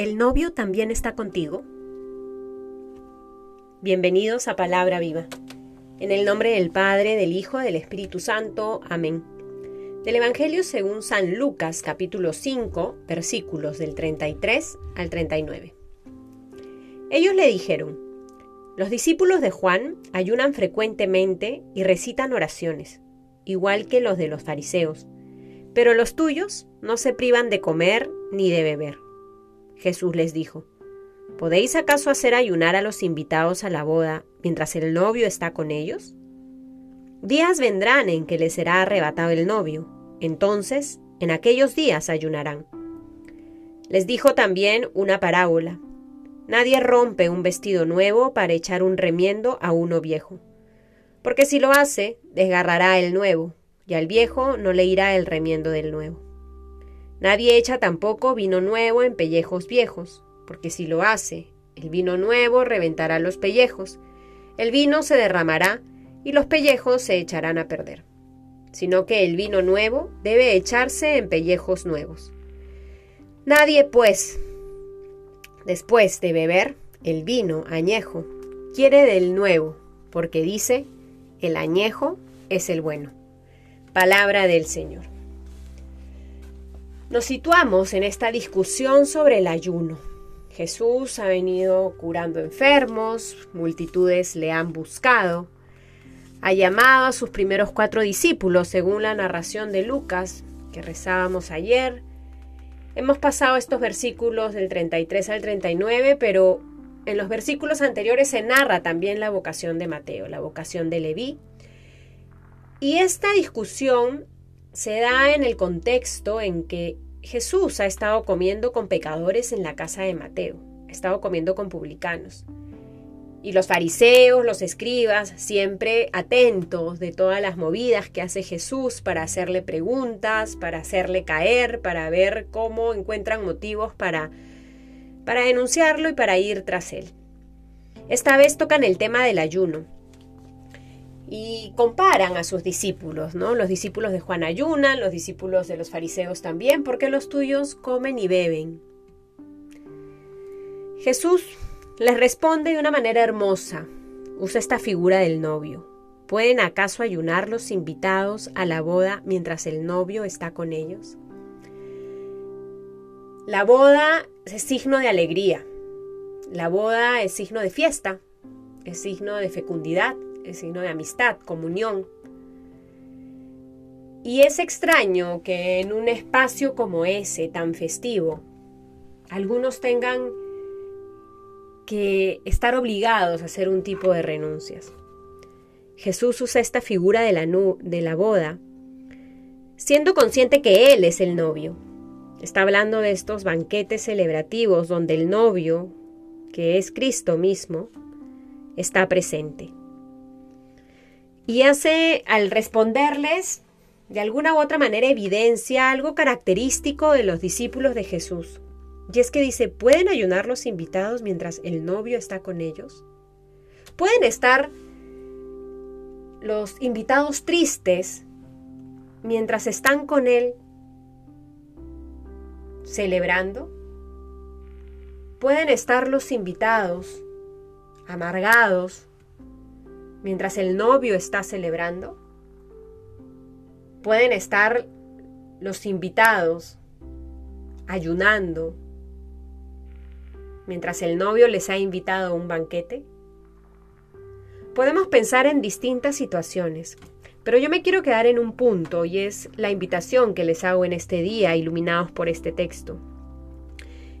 ¿El novio también está contigo? Bienvenidos a Palabra Viva. En el nombre del Padre, del Hijo, del Espíritu Santo. Amén. Del Evangelio según San Lucas capítulo 5 versículos del 33 al 39. Ellos le dijeron, los discípulos de Juan ayunan frecuentemente y recitan oraciones, igual que los de los fariseos, pero los tuyos no se privan de comer ni de beber. Jesús les dijo, ¿Podéis acaso hacer ayunar a los invitados a la boda mientras el novio está con ellos? Días vendrán en que les será arrebatado el novio, entonces en aquellos días ayunarán. Les dijo también una parábola. Nadie rompe un vestido nuevo para echar un remiendo a uno viejo, porque si lo hace, desgarrará el nuevo, y al viejo no le irá el remiendo del nuevo. Nadie echa tampoco vino nuevo en pellejos viejos, porque si lo hace, el vino nuevo reventará los pellejos, el vino se derramará y los pellejos se echarán a perder, sino que el vino nuevo debe echarse en pellejos nuevos. Nadie, pues, después de beber el vino añejo, quiere del nuevo, porque dice, el añejo es el bueno. Palabra del Señor. Nos situamos en esta discusión sobre el ayuno. Jesús ha venido curando enfermos, multitudes le han buscado, ha llamado a sus primeros cuatro discípulos, según la narración de Lucas que rezábamos ayer. Hemos pasado estos versículos del 33 al 39, pero en los versículos anteriores se narra también la vocación de Mateo, la vocación de Leví. Y esta discusión se da en el contexto en que Jesús ha estado comiendo con pecadores en la casa de Mateo, ha estado comiendo con publicanos. Y los fariseos, los escribas, siempre atentos de todas las movidas que hace Jesús para hacerle preguntas, para hacerle caer, para ver cómo encuentran motivos para, para denunciarlo y para ir tras él. Esta vez tocan el tema del ayuno y comparan a sus discípulos, ¿no? Los discípulos de Juan ayunan, los discípulos de los fariseos también, porque los tuyos comen y beben. Jesús les responde de una manera hermosa. Usa esta figura del novio. ¿Pueden acaso ayunar los invitados a la boda mientras el novio está con ellos? La boda es signo de alegría. La boda es signo de fiesta, es signo de fecundidad, es signo de amistad, comunión. Y es extraño que en un espacio como ese, tan festivo, algunos tengan que estar obligados a hacer un tipo de renuncias. Jesús usa esta figura de la, de la boda, siendo consciente que Él es el novio. Está hablando de estos banquetes celebrativos donde el novio, que es Cristo mismo, está presente. Y hace, al responderles, de alguna u otra manera evidencia algo característico de los discípulos de Jesús. Y es que dice, ¿pueden ayunar los invitados mientras el novio está con ellos? ¿Pueden estar los invitados tristes mientras están con él celebrando? ¿Pueden estar los invitados amargados mientras el novio está celebrando? Pueden estar los invitados ayunando mientras el novio les ha invitado a un banquete? Podemos pensar en distintas situaciones, pero yo me quiero quedar en un punto y es la invitación que les hago en este día, iluminados por este texto.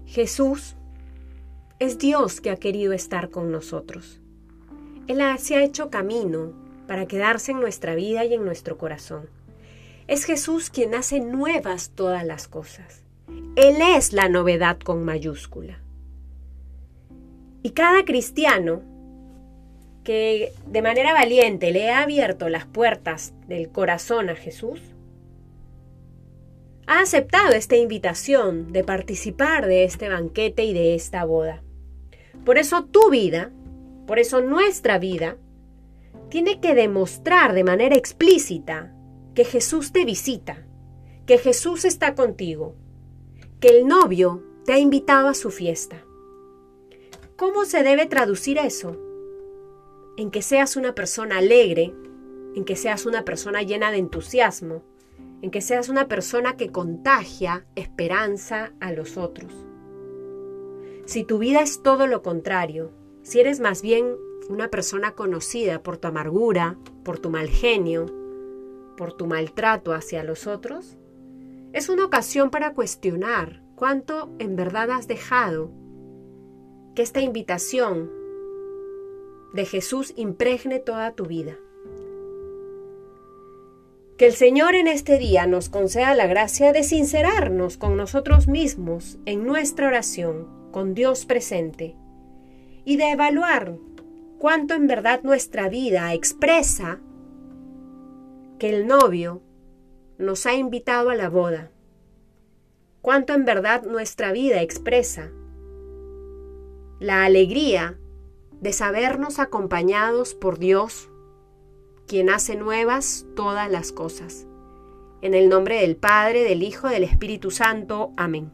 Jesús es Dios que ha querido estar con nosotros. Él se ha hecho camino para quedarse en nuestra vida y en nuestro corazón. Es Jesús quien hace nuevas todas las cosas. Él es la novedad con mayúscula. Y cada cristiano que de manera valiente le ha abierto las puertas del corazón a Jesús, ha aceptado esta invitación de participar de este banquete y de esta boda. Por eso tu vida por eso nuestra vida tiene que demostrar de manera explícita que Jesús te visita, que Jesús está contigo, que el novio te ha invitado a su fiesta. ¿Cómo se debe traducir eso? En que seas una persona alegre, en que seas una persona llena de entusiasmo, en que seas una persona que contagia esperanza a los otros. Si tu vida es todo lo contrario, si eres más bien una persona conocida por tu amargura, por tu mal genio, por tu maltrato hacia los otros, es una ocasión para cuestionar cuánto en verdad has dejado que esta invitación de Jesús impregne toda tu vida. Que el Señor en este día nos conceda la gracia de sincerarnos con nosotros mismos en nuestra oración, con Dios presente, y de evaluar cuánto en verdad nuestra vida expresa que el novio nos ha invitado a la boda, cuánto en verdad nuestra vida expresa la alegría de sabernos acompañados por Dios quien hace nuevas todas las cosas. En el nombre del Padre, del Hijo, del Espíritu Santo. Amén.